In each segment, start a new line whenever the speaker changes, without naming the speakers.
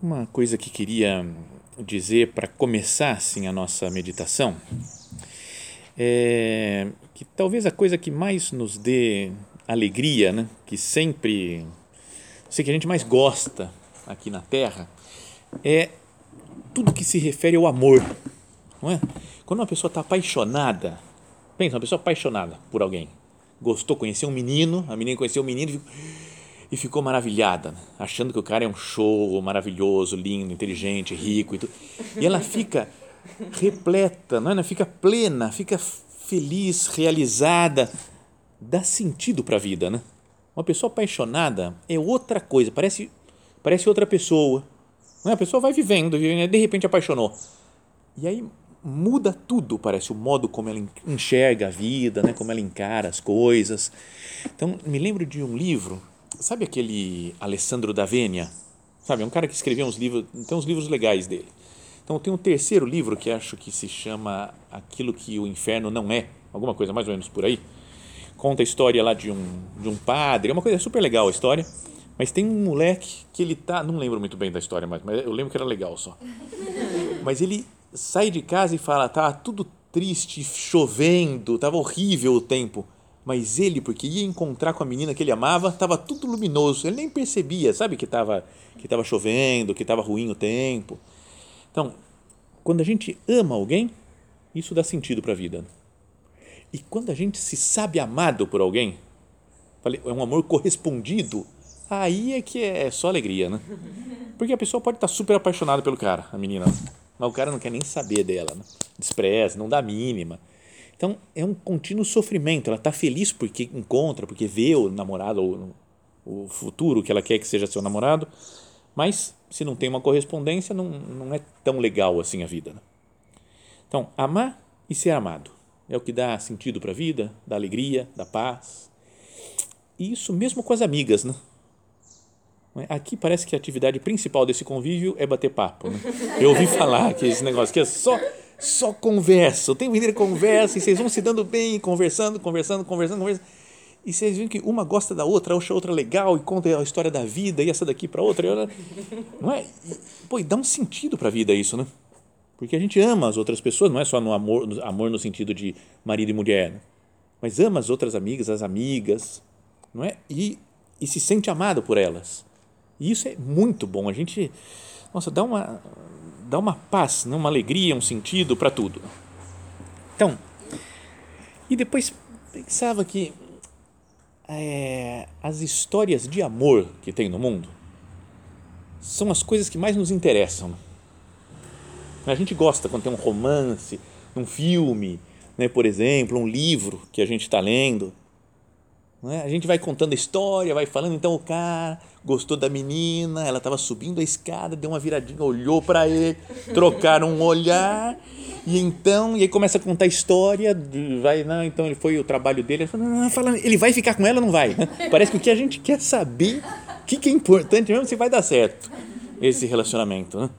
uma coisa que queria dizer para começar assim a nossa meditação é que talvez a coisa que mais nos dê alegria, né, que sempre sei que a gente mais gosta aqui na Terra é tudo que se refere ao amor, não é? Quando uma pessoa está apaixonada, pensa uma pessoa apaixonada por alguém, gostou, conheceu um menino, a menina conheceu um menino e ficou maravilhada, achando que o cara é um show maravilhoso, lindo, inteligente, rico e tudo. E ela fica repleta, não é? Ela fica plena, fica feliz, realizada, dá sentido para a vida, né? Uma pessoa apaixonada é outra coisa, parece parece outra pessoa. Não é? A pessoa vai vivendo, de repente apaixonou. E aí muda tudo, parece o modo como ela enxerga a vida, né? Como ela encara as coisas. Então, me lembro de um livro Sabe aquele Alessandro D'Avenia? Sabe, é um cara que escreveu uns livros, tem uns livros legais dele. Então tem um terceiro livro que acho que se chama Aquilo que o Inferno Não É, alguma coisa mais ou menos por aí. Conta a história lá de um, de um padre, é uma coisa super legal a história, mas tem um moleque que ele tá, não lembro muito bem da história, mas, mas eu lembro que era legal só. Mas ele sai de casa e fala, tá tudo triste, chovendo, tava horrível o tempo mas ele, porque ia encontrar com a menina que ele amava, estava tudo luminoso, ele nem percebia, sabe que estava que tava chovendo, que estava ruim o tempo. Então, quando a gente ama alguém, isso dá sentido para a vida. E quando a gente se sabe amado por alguém, é um amor correspondido, aí é que é só alegria, né? Porque a pessoa pode estar super apaixonada pelo cara, a menina, mas o cara não quer nem saber dela, né? despreza, não dá mínima então, é um contínuo sofrimento. Ela está feliz porque encontra, porque vê o namorado ou o futuro que ela quer que seja seu namorado, mas se não tem uma correspondência, não, não é tão legal assim a vida. Né? Então, amar e ser amado é o que dá sentido para a vida, dá alegria, dá paz. E isso mesmo com as amigas, né? Aqui parece que a atividade principal desse convívio é bater papo. Né? Eu ouvi falar que esse negócio que é só só conversa, o tempo inteiro conversa e vocês vão se dando bem, conversando, conversando, conversando, conversando. E vocês veem que uma gosta da outra, acha outra legal e conta a história da vida e essa daqui para outra. outra. Não é? E, pô, e dá um sentido para a vida isso, né? Porque a gente ama as outras pessoas, não é só no amor, no amor no sentido de marido e mulher, né? mas ama as outras amigas, as amigas, não é? E, e se sente amado por elas. E isso é muito bom. A gente, nossa, dá uma dá uma paz, né? uma alegria, um sentido para tudo. Então, e depois pensava que é, as histórias de amor que tem no mundo são as coisas que mais nos interessam. A gente gosta quando tem um romance, um filme, né, por exemplo, um livro que a gente está lendo. Né? A gente vai contando a história, vai falando, então o cara gostou da menina, ela estava subindo a escada, deu uma viradinha, olhou para ele, trocaram um olhar, e então, e aí começa a contar a história, vai, não, então ele foi o trabalho dele, ele, fala, não, fala, ele vai ficar com ela ou não vai? Parece que o que a gente quer saber, o que, que é importante mesmo, se vai dar certo esse relacionamento. Né?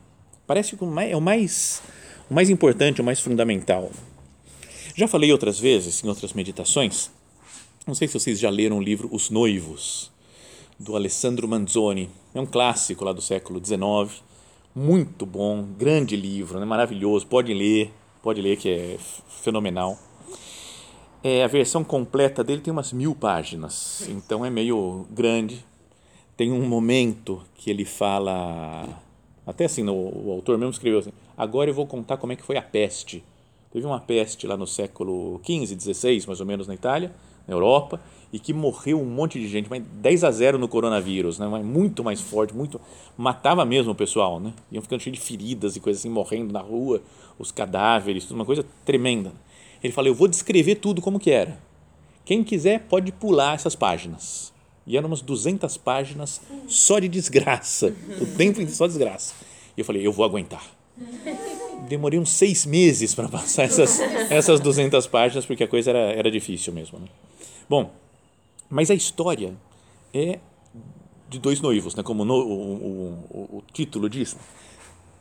Parece que é o mais, o mais importante, o mais fundamental. Já falei outras vezes, em outras meditações, não sei se vocês já leram o livro Os Noivos, do Alessandro Manzoni. É um clássico lá do século XIX, muito bom, grande livro, né? maravilhoso, pode ler, pode ler que é fenomenal. É, a versão completa dele tem umas mil páginas, então é meio grande. Tem um momento que ele fala, até assim, no, o autor mesmo escreveu assim, agora eu vou contar como é que foi a peste. Teve uma peste lá no século XV, XVI, mais ou menos, na Itália, na Europa e que morreu um monte de gente, mas 10 a 0 no coronavírus, né? Mas muito mais forte, muito matava mesmo o pessoal, né? Iam ficando cheio de feridas e coisas assim, morrendo na rua, os cadáveres, tudo uma coisa tremenda. Ele falou: "Eu vou descrever tudo como que era. Quem quiser pode pular essas páginas." E eram umas 200 páginas só de desgraça, o tempo só desgraça. E eu falei: "Eu vou aguentar." demorei uns seis meses para passar essas, essas 200 páginas, porque a coisa era, era difícil mesmo. Né? Bom, mas a história é de dois noivos, né? como no, o, o, o título diz,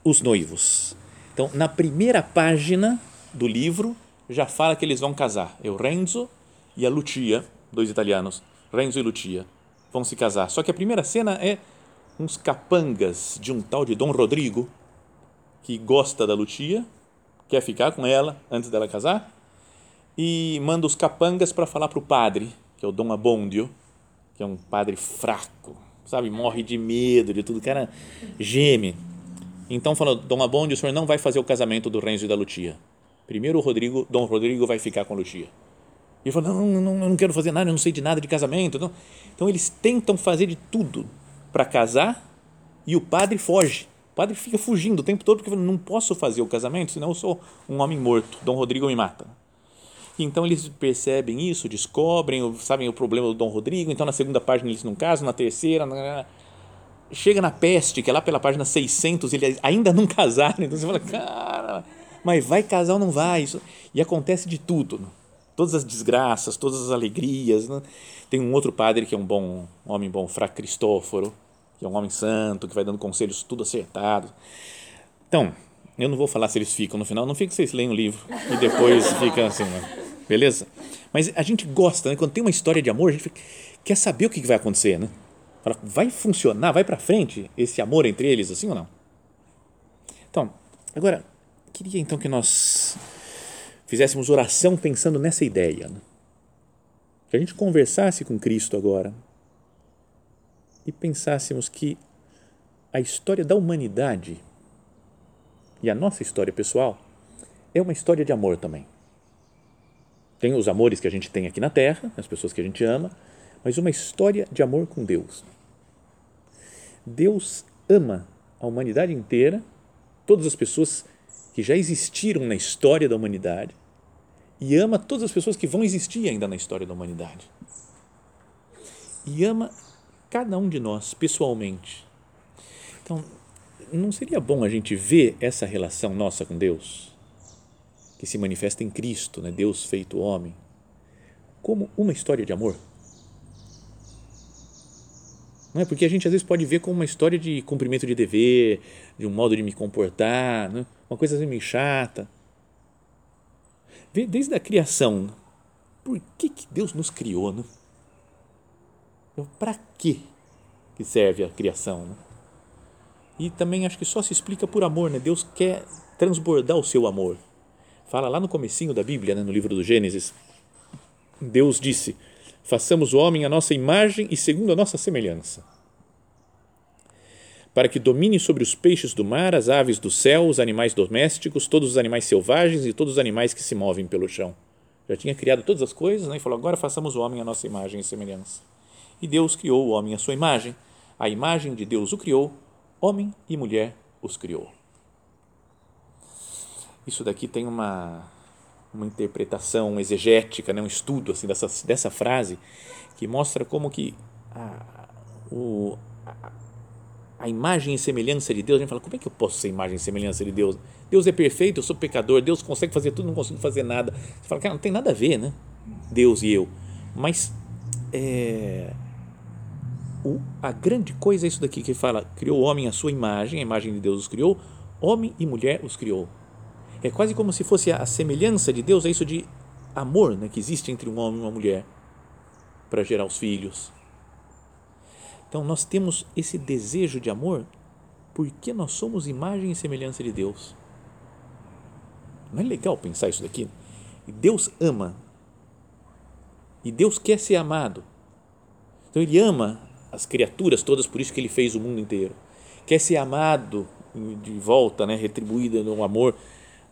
os noivos. Então, na primeira página do livro, já fala que eles vão casar. É o Renzo e a Lucia, dois italianos, Renzo e Lucia, vão se casar. Só que a primeira cena é uns capangas de um tal de Dom Rodrigo, que gosta da Lucia, quer ficar com ela antes dela casar, e manda os capangas para falar para o padre, que é o Dom Abondio, que é um padre fraco, sabe, morre de medo de tudo, o cara geme. Então falou, Dom Abondio, o senhor não vai fazer o casamento do Renzo e da Lucia. Primeiro o Rodrigo, Dom Rodrigo vai ficar com a Lucia. E ele falou, não, não, não, eu não quero fazer nada, eu não sei de nada de casamento. Não. Então eles tentam fazer de tudo para casar e o padre foge. O padre fica fugindo o tempo todo porque não posso fazer o casamento, senão eu sou um homem morto. Dom Rodrigo me mata. Então eles percebem isso, descobrem, sabem o problema do Dom Rodrigo. Então na segunda página eles não casam, na terceira. Na... Chega na peste, que é lá pela página 600, eles ainda não casaram. Então você fala, cara, mas vai casar ou não vai? Isso... E acontece de tudo. Né? Todas as desgraças, todas as alegrias. Né? Tem um outro padre que é um bom um homem bom, Fra Cristóforo, que é um homem santo, que vai dando conselhos tudo acertado. Então, eu não vou falar se eles ficam no final, não fica vocês leem o livro e depois fica assim. Né? Beleza? Mas a gente gosta, né? quando tem uma história de amor, a gente quer saber o que vai acontecer, né? vai funcionar, vai para frente esse amor entre eles, assim ou não? Então, agora, queria então que nós fizéssemos oração pensando nessa ideia. Né? Que a gente conversasse com Cristo agora e pensássemos que a história da humanidade e a nossa história pessoal é uma história de amor também. Tem os amores que a gente tem aqui na Terra, as pessoas que a gente ama, mas uma história de amor com Deus. Deus ama a humanidade inteira, todas as pessoas que já existiram na história da humanidade e ama todas as pessoas que vão existir ainda na história da humanidade. E ama cada um de nós pessoalmente. Então, não seria bom a gente ver essa relação nossa com Deus? Que se manifesta em Cristo, né? Deus feito homem, como uma história de amor. Não é? Porque a gente às vezes pode ver como uma história de cumprimento de dever, de um modo de me comportar, né? uma coisa assim meio chata. Desde a criação, por que, que Deus nos criou? Né? Para que serve a criação? Né? E também acho que só se explica por amor, né? Deus quer transbordar o seu amor fala lá no comecinho da Bíblia, né, no livro do Gênesis, Deus disse: façamos o homem à nossa imagem e segundo a nossa semelhança, para que domine sobre os peixes do mar, as aves do céu, os animais domésticos, todos os animais selvagens e todos os animais que se movem pelo chão. Já tinha criado todas as coisas né, e falou: agora façamos o homem à nossa imagem e semelhança. E Deus criou o homem à sua imagem, a imagem de Deus o criou, homem e mulher os criou isso daqui tem uma, uma interpretação exegética, né, um estudo assim, dessa, dessa frase que mostra como que a, o, a, a imagem e semelhança de Deus, a gente fala, como é que eu posso ser imagem e semelhança de Deus? Deus é perfeito, eu sou pecador, Deus consegue fazer tudo, não consigo fazer nada. Você fala, cara, não tem nada a ver, né? Deus e eu. Mas é, o, a grande coisa é isso daqui que fala, criou o homem à sua imagem, a imagem de Deus os criou, homem e mulher os criou. É quase como se fosse a semelhança de Deus, é isso de amor né, que existe entre um homem e uma mulher para gerar os filhos. Então nós temos esse desejo de amor porque nós somos imagem e semelhança de Deus. Não é legal pensar isso daqui? Deus ama e Deus quer ser amado. Então ele ama as criaturas todas, por isso que ele fez o mundo inteiro. Quer ser amado de volta, né, retribuído no amor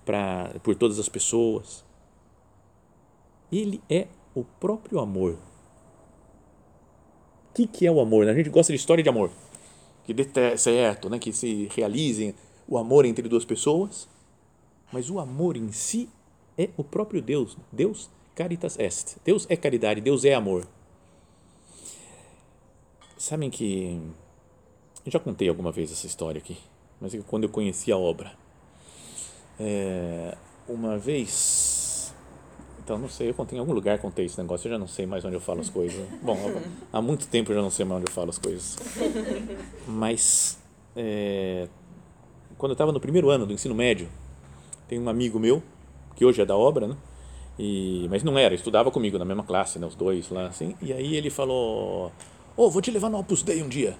pra, por todas as pessoas. Ele é o próprio amor. O que, que é o amor? A gente gosta de história de amor, que dê certo, né? que se realizem o amor entre duas pessoas, mas o amor em si é o próprio Deus. Deus caritas est. Deus é caridade, Deus é amor. Sabem que eu já contei alguma vez essa história aqui, mas é quando eu conheci a obra é, uma vez, então não sei, eu contei em algum lugar, contei esse negócio, eu já não sei mais onde eu falo as coisas. Bom, há muito tempo eu já não sei mais onde eu falo as coisas. Mas, é, quando eu estava no primeiro ano do ensino médio, tem um amigo meu, que hoje é da obra, né? E, mas não era, estudava comigo na mesma classe, né, os dois lá, assim. E aí ele falou: Ô, oh, vou te levar no Opus Dei um dia.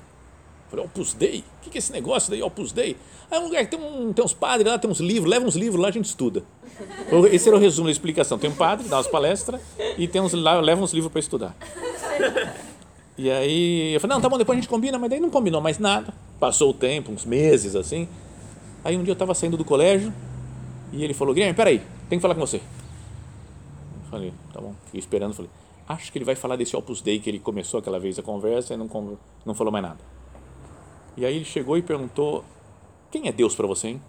Falei, Opus Dei? O que é esse negócio daí, Opus Dei? Ah, é um lugar que tem, um, tem uns padres lá, tem uns livros, leva uns livros lá, a gente estuda. Esse era o resumo da explicação. Tem um padre, dá umas palestras e tem uns, lá, leva uns livros para estudar. E aí eu falei, não, tá bom, depois a gente combina, mas daí não combinou mais nada. Passou o tempo, uns meses assim. Aí um dia eu estava saindo do colégio e ele falou, Guilherme, peraí, tem que falar com você. Eu falei, tá bom, fiquei esperando, falei, acho que ele vai falar desse Opus Dei que ele começou aquela vez a conversa e não, não falou mais nada. E aí ele chegou e perguntou, quem é Deus para você, hein?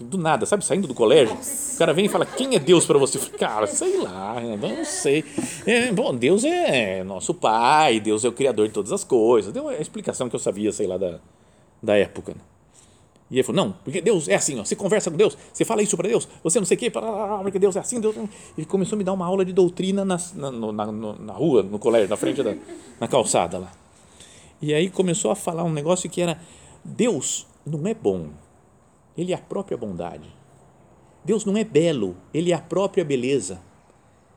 Do nada, sabe, saindo do colégio, o cara vem e fala, quem é Deus para você? Cara, sei lá, não sei. É, bom, Deus é nosso Pai, Deus é o Criador de todas as coisas. Deu a explicação que eu sabia, sei lá, da, da época. Né? E ele falou, não, porque Deus é assim, ó, você conversa com Deus, você fala isso para Deus, você não sei o quê, porque Deus é assim, Deus... Ele começou a me dar uma aula de doutrina na, na, na, na rua, no colégio, na frente da na calçada lá. E aí começou a falar um negócio que era, Deus não é bom, Ele é a própria bondade. Deus não é belo, Ele é a própria beleza.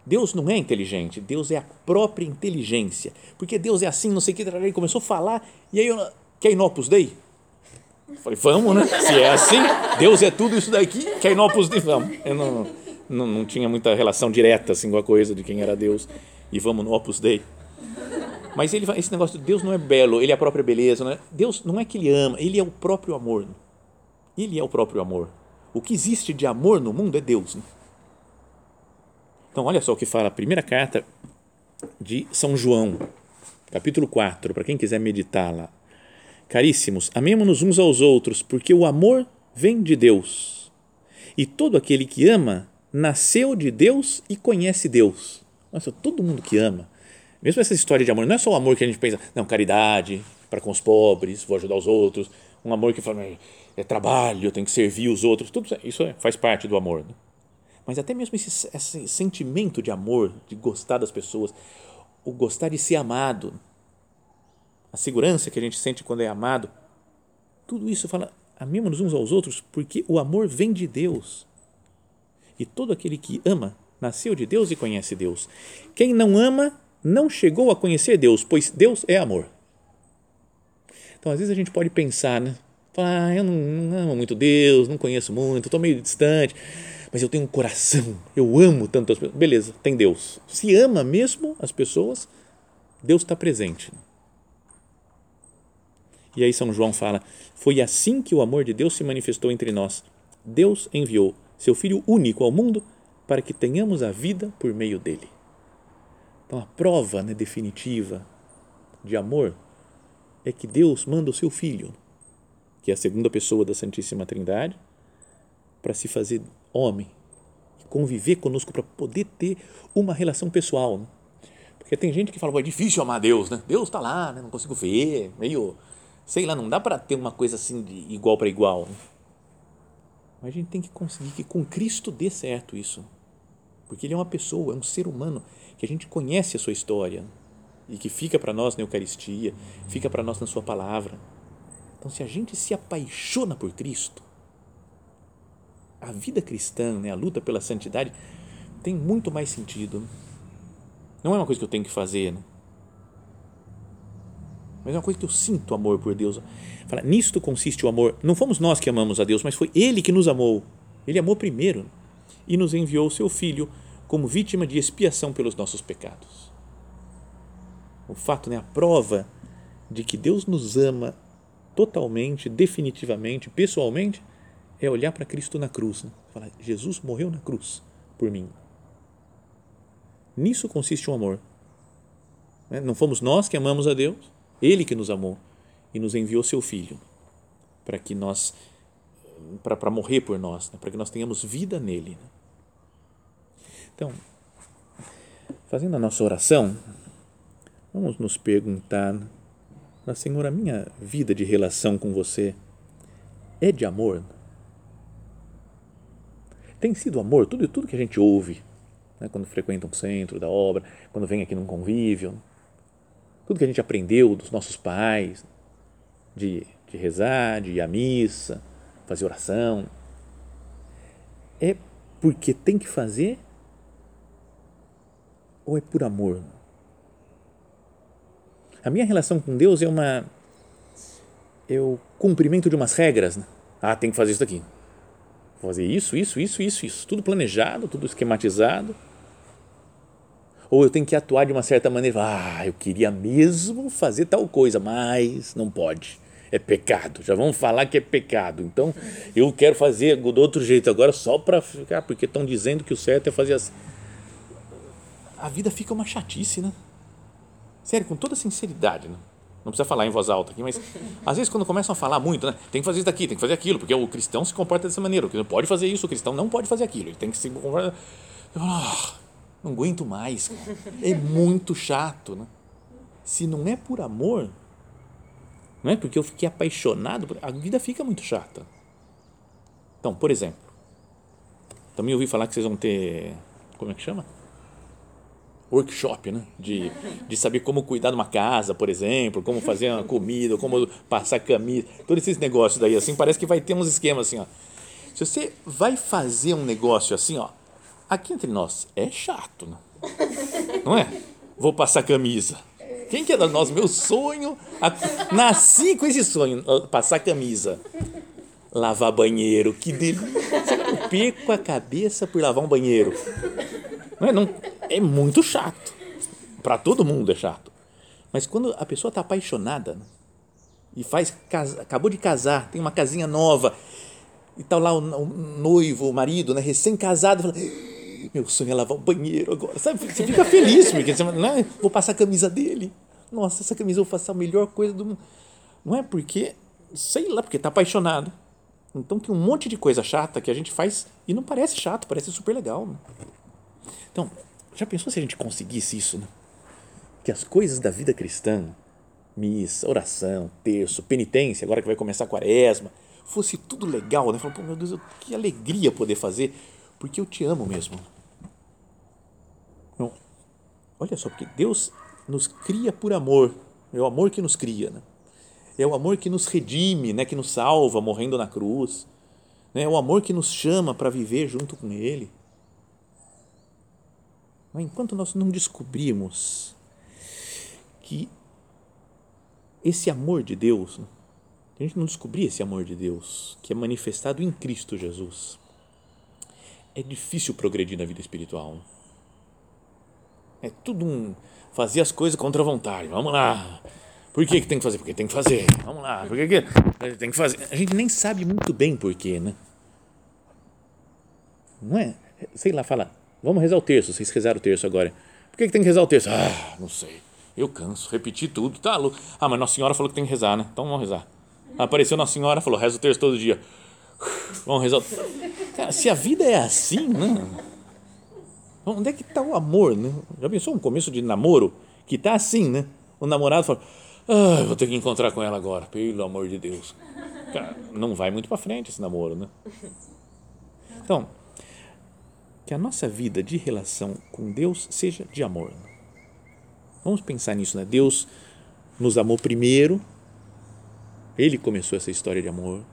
Deus não é inteligente, Deus é a própria inteligência. Porque Deus é assim, não sei o que, ele começou a falar, e aí eu, quer inopus dei? Falei, vamos, né? Se é assim, Deus é tudo isso daqui, quer inopus dei, vamos. Eu não, não, não tinha muita relação direta assim, com a coisa de quem era Deus, e vamos no opus dei. Mas ele, esse negócio de Deus não é belo, ele é a própria beleza. Não é? Deus não é que ele ama, ele é o próprio amor. Ele é o próprio amor. O que existe de amor no mundo é Deus. Né? Então, olha só o que fala a primeira carta de São João, capítulo 4, para quem quiser meditar lá. Caríssimos, amemos-nos uns aos outros, porque o amor vem de Deus. E todo aquele que ama nasceu de Deus e conhece Deus. Nossa, todo mundo que ama. Mesmo essa história de amor, não é só o amor que a gente pensa, não, caridade, para com os pobres, vou ajudar os outros, um amor que fala, é trabalho, tem que servir os outros, tudo isso é, faz parte do amor. Né? Mas até mesmo esse, esse sentimento de amor, de gostar das pessoas, o gostar de ser amado, a segurança que a gente sente quando é amado, tudo isso fala, amemos-nos uns aos outros, porque o amor vem de Deus. E todo aquele que ama nasceu de Deus e conhece Deus. Quem não ama não chegou a conhecer Deus, pois Deus é amor. Então, às vezes a gente pode pensar, né? Falar, ah, eu não, não amo muito Deus, não conheço muito, estou meio distante, mas eu tenho um coração, eu amo tanto as pessoas. Beleza, tem Deus. Se ama mesmo as pessoas, Deus está presente. E aí São João fala: Foi assim que o amor de Deus se manifestou entre nós. Deus enviou seu Filho único ao mundo para que tenhamos a vida por meio dele. Então a prova né, definitiva de amor é que Deus manda o seu Filho, que é a segunda pessoa da Santíssima Trindade, para se fazer homem e conviver conosco para poder ter uma relação pessoal. Né? Porque tem gente que fala, é difícil amar Deus, né? Deus está lá, né? não consigo ver, meio sei lá, não dá para ter uma coisa assim de igual para igual. Mas a gente tem que conseguir que com Cristo dê certo isso. Porque ele é uma pessoa, é um ser humano que a gente conhece a sua história e que fica para nós na Eucaristia, fica para nós na sua palavra. Então, se a gente se apaixona por Cristo, a vida cristã, né, a luta pela santidade, tem muito mais sentido. Não é uma coisa que eu tenho que fazer, né? mas é uma coisa que eu sinto amor por Deus. Fala, nisto consiste o amor. Não fomos nós que amamos a Deus, mas foi Ele que nos amou. Ele amou primeiro e nos enviou o seu Filho como vítima de expiação pelos nossos pecados. O fato, né, a prova de que Deus nos ama totalmente, definitivamente, pessoalmente, é olhar para Cristo na cruz. Né? Falar, Jesus morreu na cruz por mim. Nisso consiste o amor. Né? Não fomos nós que amamos a Deus, ele que nos amou e nos enviou seu Filho para que nós para morrer por nós, né? para que nós tenhamos vida nele. Né? Então, fazendo a nossa oração, vamos nos perguntar, Senhor, a minha vida de relação com você é de amor? Tem sido amor? Tudo, tudo que a gente ouve, né? quando frequenta um centro da obra, quando vem aqui num convívio, tudo que a gente aprendeu dos nossos pais, de, de rezar, de ir à missa, fazer oração, é porque tem que fazer ou é por amor? A minha relação com Deus é uma é o cumprimento de umas regras. Né? Ah, tem que fazer isso daqui. Vou fazer isso, isso, isso, isso, isso. Tudo planejado, tudo esquematizado. Ou eu tenho que atuar de uma certa maneira. Ah, eu queria mesmo fazer tal coisa, mas não pode. É pecado. Já vamos falar que é pecado. Então, eu quero fazer do outro jeito agora só para ficar, porque estão dizendo que o certo é fazer assim. A vida fica uma chatice, né? Sério, com toda sinceridade, né? Não precisa falar em voz alta aqui, mas às vezes quando começam a falar muito, né? Tem que fazer isso daqui, tem que fazer aquilo, porque o cristão se comporta dessa maneira. O cristão pode fazer isso, o cristão não pode fazer aquilo. Ele tem que se comportar. Eu falo, oh, não aguento mais. É muito chato, né? Se não é por amor, não é porque eu fiquei apaixonado, a vida fica muito chata. Então, por exemplo, também ouvi falar que vocês vão ter, como é que chama? Workshop, né? De, de saber como cuidar de uma casa, por exemplo, como fazer uma comida, como passar camisa, todos esses negócios daí, assim, parece que vai ter uns esquemas assim, ó. Se você vai fazer um negócio assim, ó, aqui entre nós, é chato, né? Não é? Vou passar camisa. Quem que é da nós? Meu sonho, a, nasci com esse sonho, passar camisa. Lavar banheiro, que delícia. Eu perco a cabeça por lavar um banheiro. Não é, não, é muito chato. Para todo mundo é chato. Mas quando a pessoa está apaixonada e faz acabou de casar, tem uma casinha nova e tá lá o, noivo, o marido, né, recém-casado, fala, meu sonho é lavar o banheiro agora, sabe? Você fica feliz porque você, né, vou passar a camisa dele. Nossa, essa camisa eu faço a melhor coisa do mundo. Não é porque, sei lá, porque está apaixonado. Então tem um monte de coisa chata que a gente faz e não parece chato, parece super legal. Né? Então, já pensou se a gente conseguisse isso, né? Que as coisas da vida cristã, missa, oração, terço, penitência, agora que vai começar a quaresma, fosse tudo legal, né? Falando, meu Deus, que alegria poder fazer, porque eu te amo mesmo. Não, olha só, porque Deus nos cria por amor, é o amor que nos cria, né? É o amor que nos redime, né? Que nos salva morrendo na cruz, né? É o amor que nos chama para viver junto com Ele. Enquanto nós não descobrimos que esse amor de Deus, a gente não descobrir esse amor de Deus, que é manifestado em Cristo Jesus, é difícil progredir na vida espiritual. É tudo um fazer as coisas contra a vontade. Vamos lá. Por que, que tem que fazer? Porque tem que fazer. Vamos lá. Por que, que tem que fazer? A gente nem sabe muito bem por quê, né? Não é? Sei lá, fala Vamos rezar o terço, vocês rezaram o terço agora. Por que, que tem que rezar o terço? Ah, não sei. Eu canso, repeti tudo, tá louco. Ah, mas Nossa Senhora falou que tem que rezar, né? Então vamos rezar. Apareceu Nossa Senhora, falou, reza o terço todo dia. Vamos rezar. Cara, se a vida é assim, né? Onde é que está o amor, né? Já pensou um começo de namoro que está assim, né? O namorado fala, ah, vou ter que encontrar com ela agora, pelo amor de Deus. Cara, não vai muito para frente esse namoro, né? Então, que a nossa vida de relação com Deus seja de amor. Vamos pensar nisso, né? Deus nos amou primeiro, Ele começou essa história de amor.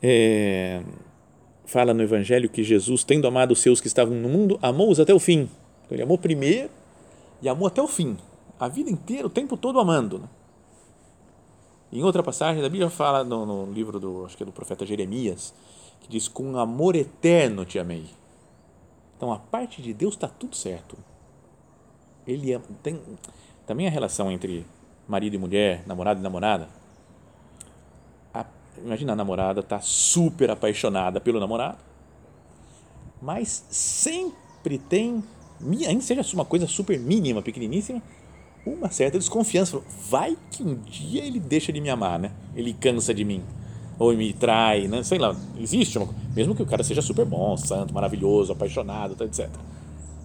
É, fala no Evangelho que Jesus, tendo amado os seus que estavam no mundo, amou-os até o fim. Então, ele amou primeiro e amou até o fim, a vida inteira, o tempo todo amando. Né? Em outra passagem da Bíblia fala no, no livro do, acho que é do profeta Jeremias, que diz: Com amor eterno te amei. Então, a parte de Deus está tudo certo. Ele ama, tem também a relação entre marido e mulher, namorado e namorada. A, imagina a namorada está super apaixonada pelo namorado, mas sempre tem, ainda seja uma coisa super mínima, pequeniníssima, uma certa desconfiança. Vai que um dia ele deixa de me amar, né? Ele cansa de mim ou me trai, né? sei lá, existe, uma, mesmo que o cara seja super bom, santo, maravilhoso, apaixonado, etc.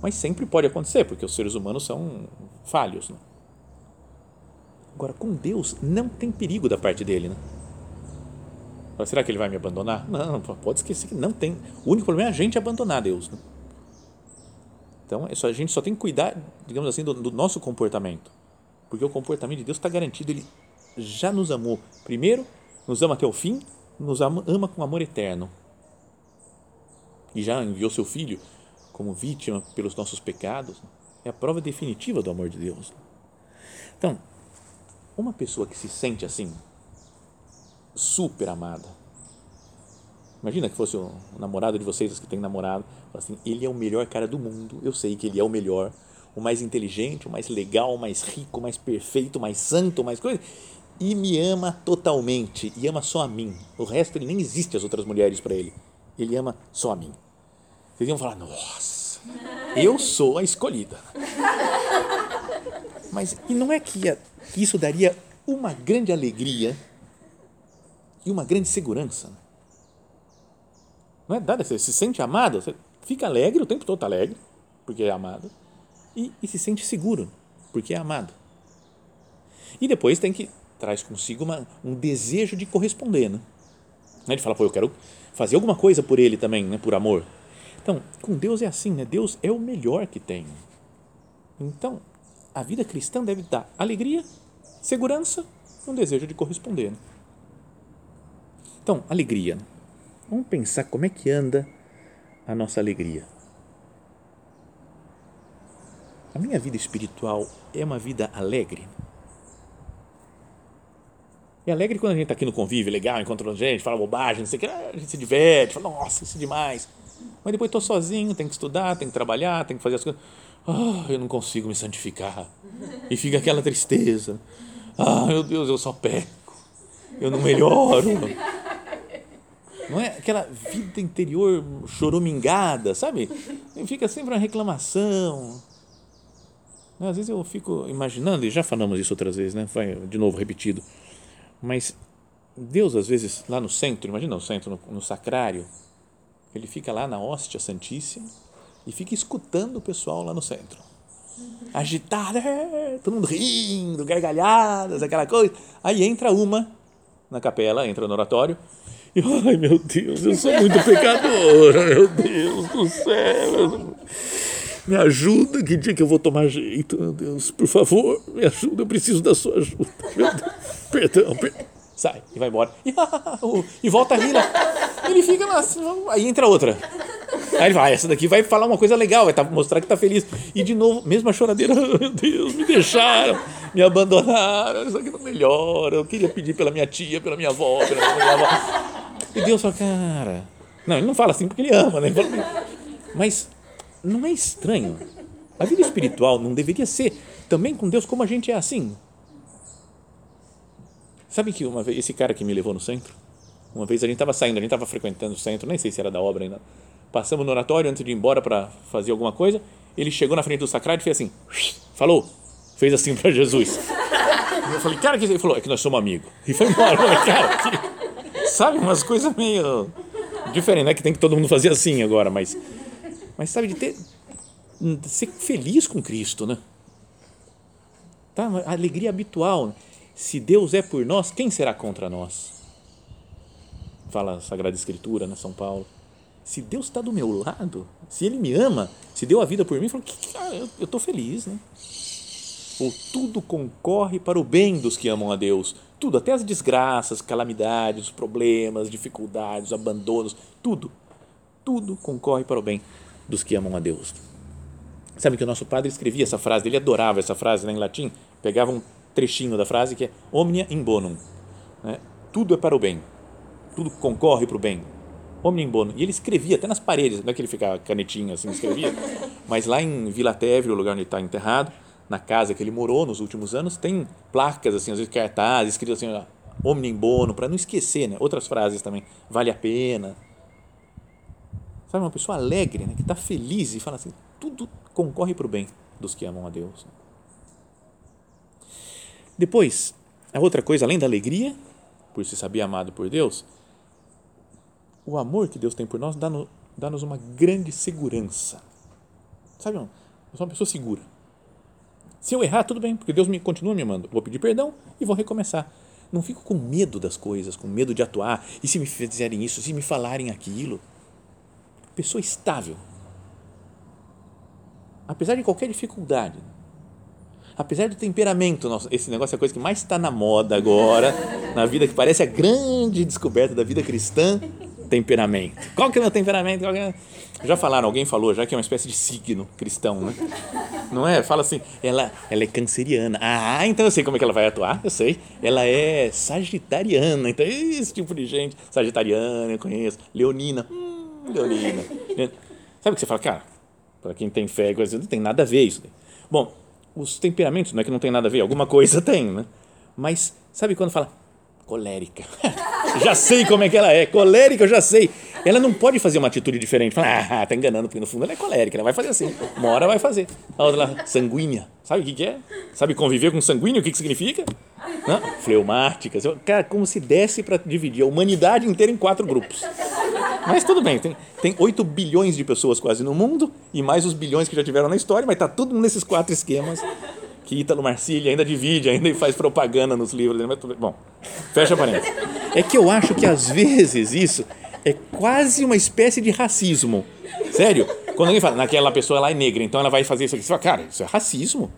Mas sempre pode acontecer, porque os seres humanos são falhos. Né? Agora, com Deus, não tem perigo da parte dele. Né? Será que ele vai me abandonar? Não, pode esquecer que não tem. O único problema é a gente abandonar Deus. Né? Então, é a gente só tem que cuidar, digamos assim, do, do nosso comportamento. Porque o comportamento de Deus está garantido, ele já nos amou primeiro nos ama até o fim, nos ama, ama com amor eterno. E já enviou seu filho como vítima pelos nossos pecados. É a prova definitiva do amor de Deus. Então, uma pessoa que se sente assim, super amada. Imagina que fosse o namorado de vocês, os que têm namorado, assim, ele é o melhor cara do mundo, eu sei que ele é o melhor, o mais inteligente, o mais legal, o mais rico, o mais perfeito, o mais santo, o mais coisa, e me ama totalmente, e ama só a mim. O resto, ele nem existe as outras mulheres para ele. Ele ama só a mim. Vocês iam falar, nossa, eu sou a escolhida. Mas, e não é que isso daria uma grande alegria e uma grande segurança? Não é dada, você se sente amado, você fica alegre, o tempo todo está alegre, porque é amado, e, e, se sente seguro, porque é amado. E depois tem que, traz consigo uma, um desejo de corresponder, né? Ele fala, pô, eu quero fazer alguma coisa por ele também, né, por amor. Então, com Deus é assim, né? Deus é o melhor que tem. Então, a vida cristã deve dar alegria, segurança e um desejo de corresponder. Né? Então, alegria. Vamos pensar como é que anda a nossa alegria. A minha vida espiritual é uma vida alegre? É alegre quando a gente está aqui no convívio, legal, encontra gente, fala bobagem, não sei o que, a gente se diverte, fala, nossa, isso é demais. Mas depois estou sozinho, tenho que estudar, tenho que trabalhar, tenho que fazer as coisas. Ah, eu não consigo me santificar. E fica aquela tristeza. Ah, meu Deus, eu só peco. Eu não melhoro não é aquela vida interior choromingada, sabe? Fica sempre uma reclamação. Às vezes eu fico imaginando, e já falamos isso outras vezes, né? Vai de novo repetido. Mas Deus, às vezes, lá no centro, imagina o centro, no, no sacrário, ele fica lá na hóstia santíssima e fica escutando o pessoal lá no centro. Agitado, é, todo mundo rindo, gargalhadas, aquela coisa. Aí entra uma na capela, entra no oratório e, ai meu Deus, eu sou muito pecadora, meu Deus do céu. Me ajuda, que dia que eu vou tomar jeito, meu Deus, por favor, me ajuda, eu preciso da sua ajuda. Meu Deus, perdão, perdão. Sai e vai embora. E, volta a rir lá. Ele fica lá, aí entra outra. Aí ele vai, essa daqui vai falar uma coisa legal, vai tá, mostrar que está feliz. E de novo, mesma choradeira, meu Deus, me deixaram, me abandonaram, isso aqui não melhora. Eu queria pedir pela minha tia, pela minha avó, pela minha avó. E Deus fala, cara. Não, ele não fala assim porque ele ama, né? Mas não é estranho. A vida espiritual não deveria ser também com Deus como a gente é assim. Sabe que uma vez, esse cara que me levou no centro, uma vez a gente estava saindo, a gente estava frequentando o centro, nem sei se era da obra ainda. Passamos no oratório antes de ir embora para fazer alguma coisa. Ele chegou na frente do sacrário e fez assim: falou, fez assim para Jesus. Eu falei, cara, que ele falou, é que nós somos amigos. E foi embora. Falei, cara, que... sabe, umas coisas meio diferentes, não é que tem que todo mundo fazer assim agora, mas, mas sabe, de ter, de ser feliz com Cristo, né? Tá? A alegria habitual. Se Deus é por nós, quem será contra nós? Fala a Sagrada Escritura, né, São Paulo. Se Deus está do meu lado, se Ele me ama, se deu a vida por mim, ah, eu estou feliz, né? Ou tudo concorre para o bem dos que amam a Deus. Tudo, até as desgraças, calamidades, problemas, dificuldades, os abandonos, tudo. Tudo concorre para o bem dos que amam a Deus. Sabe que o nosso padre escrevia essa frase, ele adorava essa frase né, em latim, pegava um trechinho da frase que é omnia in bonum. Né? Tudo é para o bem, tudo concorre para o bem. Omnia in bonum. E ele escrevia até nas paredes, não é que ele ficava canetinho assim, escrevia, mas lá em Vila Teve, o lugar onde ele está enterrado, na casa que ele morou nos últimos anos, tem placas, assim, às vezes cartazes, escrito assim, omnia in bonum, para não esquecer, né? Outras frases também, vale a pena. Sabe, uma pessoa alegre, né? que está feliz e fala assim, tudo concorre para o bem dos que amam a Deus. Depois, a outra coisa, além da alegria, por se saber amado por Deus, o amor que Deus tem por nós dá-nos dá uma grande segurança. Sabe, eu sou uma pessoa segura. Se eu errar, tudo bem, porque Deus me continua me amando. Vou pedir perdão e vou recomeçar. Não fico com medo das coisas, com medo de atuar. E se me fizerem isso, se me falarem aquilo? Pessoa estável. Apesar de qualquer dificuldade, apesar do temperamento, esse negócio é a coisa que mais está na moda agora, na vida que parece a grande descoberta da vida cristã, temperamento. Qual que é o meu temperamento? É... Já falaram, alguém falou já que é uma espécie de signo cristão, né? Não é? Fala assim, ela, ela é canceriana. Ah, então eu sei como é que ela vai atuar, eu sei. Ela é sagitariana, então esse tipo de gente. Sagitariana, eu conheço. Leonina, hum, Sabe o que você fala? Cara, para quem tem fé, não tem nada a ver isso. Bom, os temperamentos não é que não tem nada a ver, alguma coisa tem, né? Mas sabe quando fala colérica? já sei como é que ela é, colérica eu já sei. Ela não pode fazer uma atitude diferente. Fala, ah, tá enganando, porque no fundo ela é colérica, ela vai fazer assim. Uma hora vai fazer. A outra lá, sanguínea. Sabe o que, que é? Sabe conviver com sanguíneo? O que, que significa? Não? Fleumática. Cara, como se desse para dividir a humanidade inteira em quatro grupos. Mas tudo bem, tem, tem 8 bilhões de pessoas quase no mundo e mais os bilhões que já tiveram na história, mas tá tudo nesses quatro esquemas que Ítalo Marcília ainda divide, ainda faz propaganda nos livros. Bom, fecha parênteses. É que eu acho que às vezes isso é quase uma espécie de racismo. Sério? Quando alguém fala, naquela pessoa ela é negra, então ela vai fazer isso aqui. Você fala, cara, isso é racismo.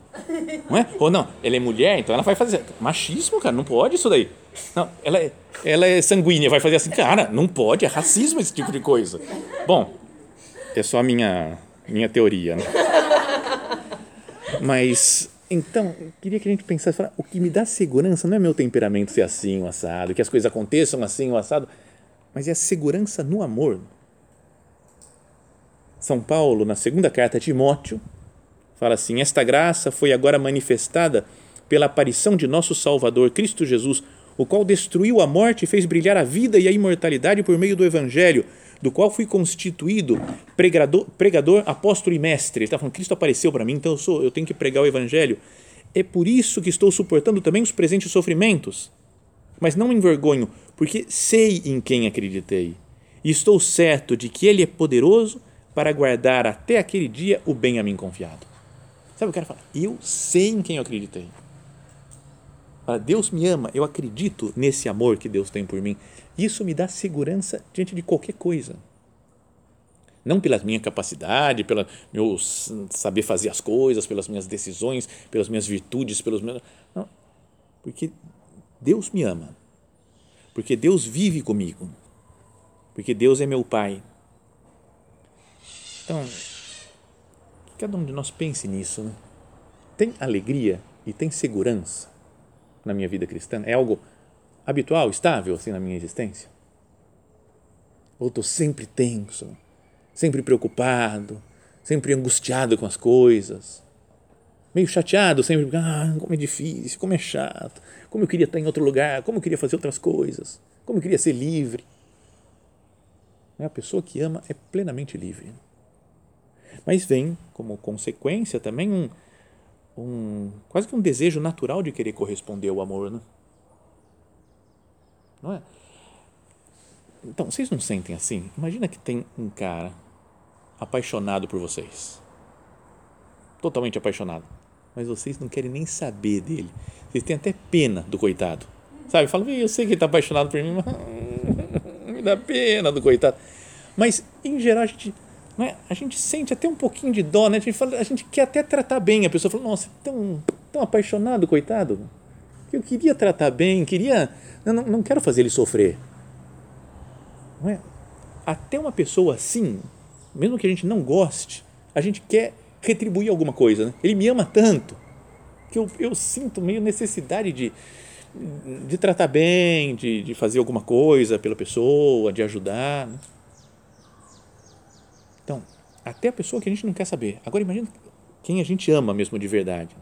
Não é? Ou não, ela é mulher, então ela vai fazer. Machismo, cara, não pode isso daí. Não, ela é, ela é sanguínea, vai fazer assim, cara, não pode, é racismo esse tipo de coisa. Bom, é só a minha, minha teoria, né? Mas então, queria que a gente pensasse, falar, o que me dá segurança não é meu temperamento ser assim, o assado, que as coisas aconteçam assim, o assado, mas é a segurança no amor. São Paulo, na segunda carta a Timóteo, fala assim: Esta graça foi agora manifestada pela aparição de nosso Salvador Cristo Jesus, o qual destruiu a morte e fez brilhar a vida e a imortalidade por meio do Evangelho, do qual fui constituído pregador, pregador apóstolo e mestre. Ele está falando, Cristo apareceu para mim, então eu, sou, eu tenho que pregar o Evangelho. É por isso que estou suportando também os presentes sofrimentos. Mas não me envergonho, porque sei em quem acreditei. E estou certo de que Ele é poderoso para guardar até aquele dia o bem a mim confiado. Sabe o que eu quero falar? Eu sei em quem eu acreditei. Deus me ama, eu acredito nesse amor que Deus tem por mim. Isso me dá segurança diante de qualquer coisa. Não pela minha capacidade, pelo meu saber fazer as coisas, pelas minhas decisões, pelas minhas virtudes, pelos meus. Não. Porque Deus me ama. Porque Deus vive comigo. Porque Deus é meu Pai. Então, que cada um de nós pense nisso. Né? Tem alegria e tem segurança na minha vida cristã? É algo habitual, estável assim na minha existência? Ou estou sempre tenso, sempre preocupado, sempre angustiado com as coisas, meio chateado, sempre, ah, como é difícil, como é chato, como eu queria estar em outro lugar, como eu queria fazer outras coisas, como eu queria ser livre. A pessoa que ama é plenamente livre. Mas vem como consequência também um, um quase que um desejo natural de querer corresponder ao amor, né? Não é? Então, vocês não sentem assim? Imagina que tem um cara apaixonado por vocês. Totalmente apaixonado. Mas vocês não querem nem saber dele. Vocês têm até pena do coitado. Sabe? Falam, eu sei que ele está apaixonado por mim, mas me dá pena do coitado. Mas, em geral, a gente, é? a gente sente até um pouquinho de dó, né? A gente, fala, a gente quer até tratar bem. A pessoa fala, nossa, tão, tão apaixonado, coitado. Eu queria tratar bem, queria eu não, não quero fazer ele sofrer. Não é? Até uma pessoa assim, mesmo que a gente não goste, a gente quer retribuir alguma coisa. Né? Ele me ama tanto que eu, eu sinto meio necessidade de, de tratar bem, de, de fazer alguma coisa pela pessoa, de ajudar. Né? Até a pessoa que a gente não quer saber. Agora imagine quem a gente ama mesmo de verdade.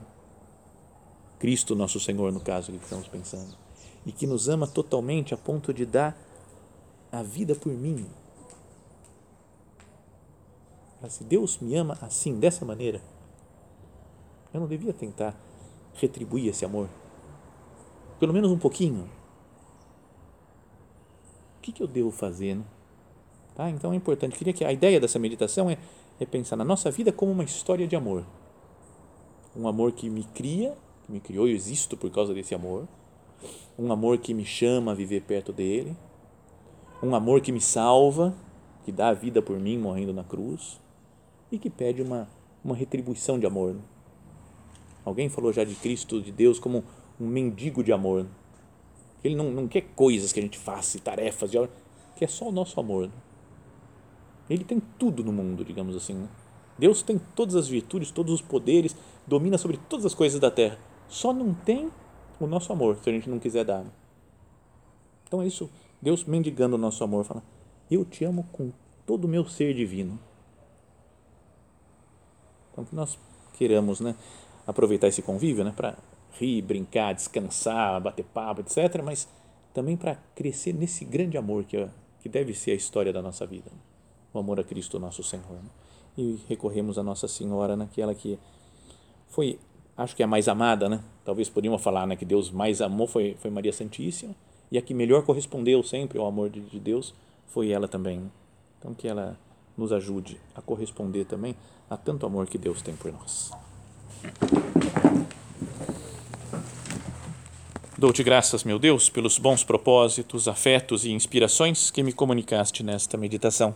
Cristo, nosso Senhor, no caso que estamos pensando e que nos ama totalmente a ponto de dar a vida por mim. Se Deus me ama assim, dessa maneira, eu não devia tentar retribuir esse amor, pelo menos um pouquinho. O que, que eu devo fazer? Né? Tá? Então é importante. Queria que a ideia dessa meditação é, é pensar na nossa vida como uma história de amor. Um amor que me cria, que me criou, eu existo por causa desse amor um amor que me chama a viver perto dele, um amor que me salva, que dá a vida por mim morrendo na cruz e que pede uma, uma retribuição de amor. Alguém falou já de Cristo, de Deus, como um mendigo de amor. Ele não, não quer coisas que a gente faça, tarefas, de, que é só o nosso amor. Ele tem tudo no mundo, digamos assim. Né? Deus tem todas as virtudes, todos os poderes, domina sobre todas as coisas da terra. Só não tem o nosso amor, se a gente não quiser dar. Então é isso, Deus mendigando o nosso amor, fala: Eu te amo com todo o meu ser divino. Então que nós queiramos né, aproveitar esse convívio né, para rir, brincar, descansar, bater papo, etc., mas também para crescer nesse grande amor que, é, que deve ser a história da nossa vida o amor a Cristo nosso Senhor. Né? E recorremos a Nossa Senhora, naquela que foi, acho que é a mais amada, né? Talvez podíamos falar né, que Deus mais amou foi, foi Maria Santíssima, e a que melhor correspondeu sempre ao amor de, de Deus foi ela também. Então, que ela nos ajude a corresponder também a tanto amor que Deus tem por nós. Dou-te graças, meu Deus, pelos bons propósitos, afetos e inspirações que me comunicaste nesta meditação